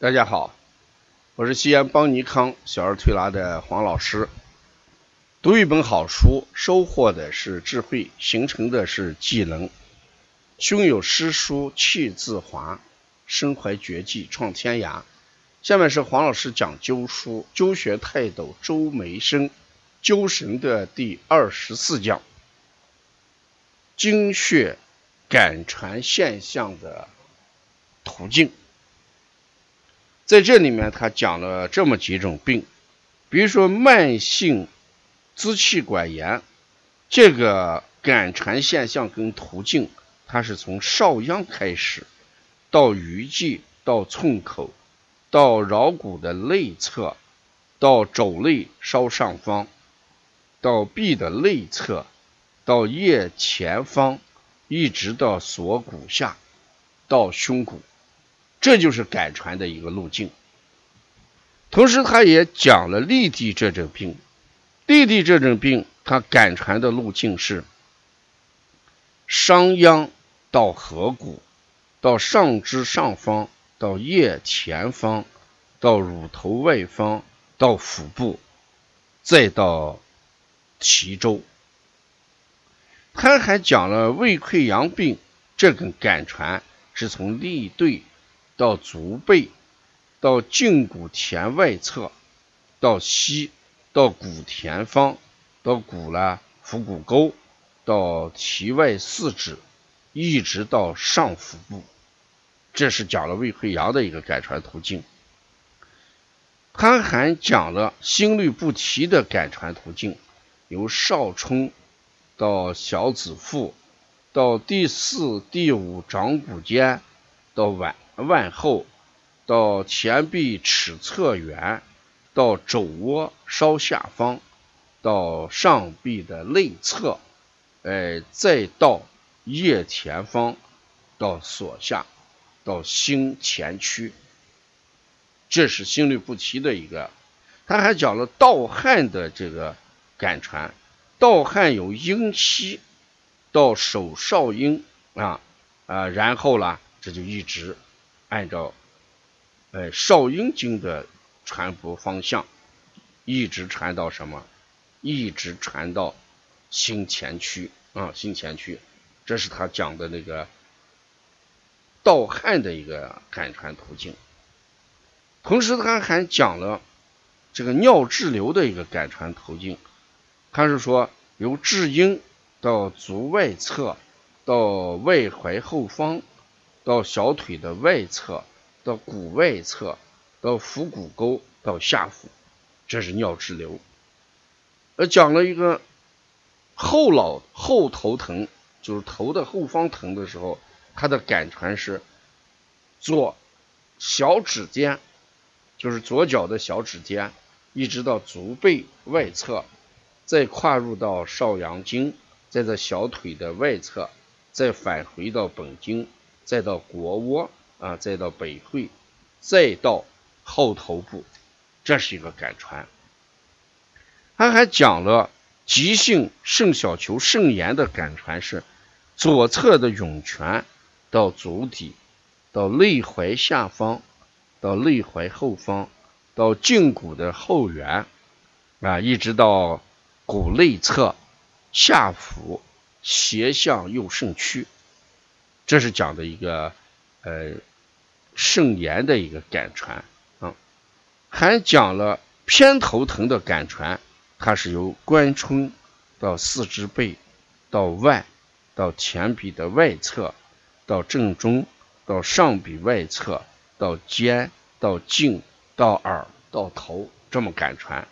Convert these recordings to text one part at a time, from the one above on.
大家好，我是西安邦尼康小儿推拿的黄老师。读一本好书，收获的是智慧，形成的是技能。胸有诗书气自华，身怀绝技创天涯。下面是黄老师讲灸书灸学泰斗周梅生灸神的第二十四讲：经血感传现象的途径。在这里面，他讲了这么几种病，比如说慢性支气管炎，这个感传现象跟途径，它是从少阳开始，到鱼际，到寸口，到桡骨的内侧，到肘内稍上方，到臂的内侧，到腋前方，一直到锁骨下，到胸骨。这就是感传的一个路径。同时，他也讲了痢地这种病。痢地这种病，它感传的路径是：商鞅到合谷，到上肢上方，到腋前方，到乳头外方，到腹部，再到脐周。他还讲了胃溃疡病，这个感传是从痢对。到足背，到胫骨前外侧，到膝，到骨前方，到骨了腹股沟，到体外四指，一直到上腹部，这是讲了胃溃疡的一个改传途径。他还讲了心律不齐的改传途径，由少冲到小指腹，到第四、第五掌骨间，到腕。腕后到前臂尺侧缘，到肘窝稍下方，到上臂的内侧，哎，再到腋前方，到锁下，到心前区，这是心律不齐的一个。他还讲了盗汗的这个感传，盗汗有阴虚到手少阴啊啊，然后呢，这就一直。按照，呃，少阴经的传播方向，一直传到什么？一直传到心前区啊，心前区，这是他讲的那个盗汗的一个感传途径。同时，他还讲了这个尿滞留的一个感传途径。他是说，由至阴到足外侧，到外踝后方。到小腿的外侧，到骨外侧，到腹股沟，到下腹，这是尿滞留。呃，讲了一个后脑后头疼，就是头的后方疼的时候，它的感传是左小指尖，就是左脚的小指尖，一直到足背外侧，再跨入到少阳经，再在小腿的外侧，再返回到本经。再到国窝啊，再到北会，再到后头部，这是一个感传。他还讲了急性肾小球肾炎的感传是左侧的涌泉到足底，到内踝下方，到内踝后方，到胫骨的后缘啊，一直到骨内侧下腹斜向右肾区。这是讲的一个呃肾炎的一个感传啊，还讲了偏头疼的感传，它是由关冲到四肢背，到腕，到前臂的外侧，到正中，到上臂外侧，到肩，到颈，到耳，到头，这么感传。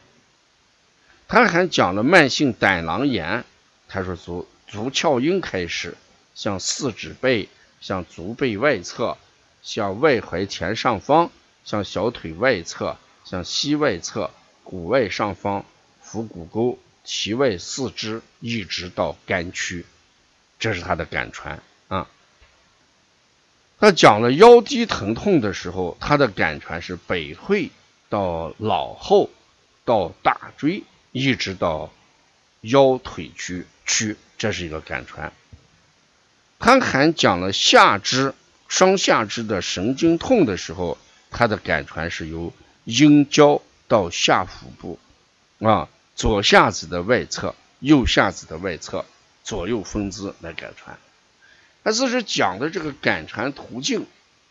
他还讲了慢性胆囊炎，他说从足窍阴开始。向四指背，向足背外侧，向外踝前上方，向小腿外侧，向膝外侧，骨外上方，腹股沟，脐外四肢，一直到肝区，这是他的感传啊。他讲了腰肌疼痛的时候，他的感传是北会到脑后，到大椎，一直到腰腿区区，这是一个感传。他还讲了下肢、双下肢的神经痛的时候，它的感传是由阴交到下腹部，啊，左下子的外侧、右下子的外侧左右分支来感传。他这是讲的这个感传途径，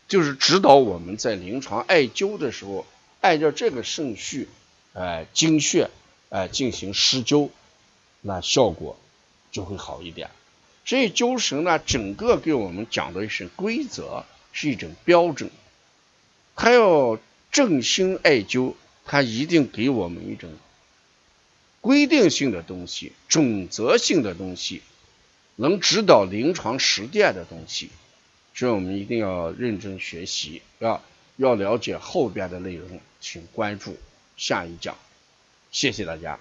就是指导我们在临床艾灸的时候，按照这个顺序，哎，经穴，哎，进行施灸，那效果就会好一点。所以灸神呢，整个给我们讲的是规则，是一种标准。他要正心艾灸，他一定给我们一种规定性的东西、准则性的东西，能指导临床实践的东西。所以我们一定要认真学习啊！要了解后边的内容，请关注下一讲。谢谢大家。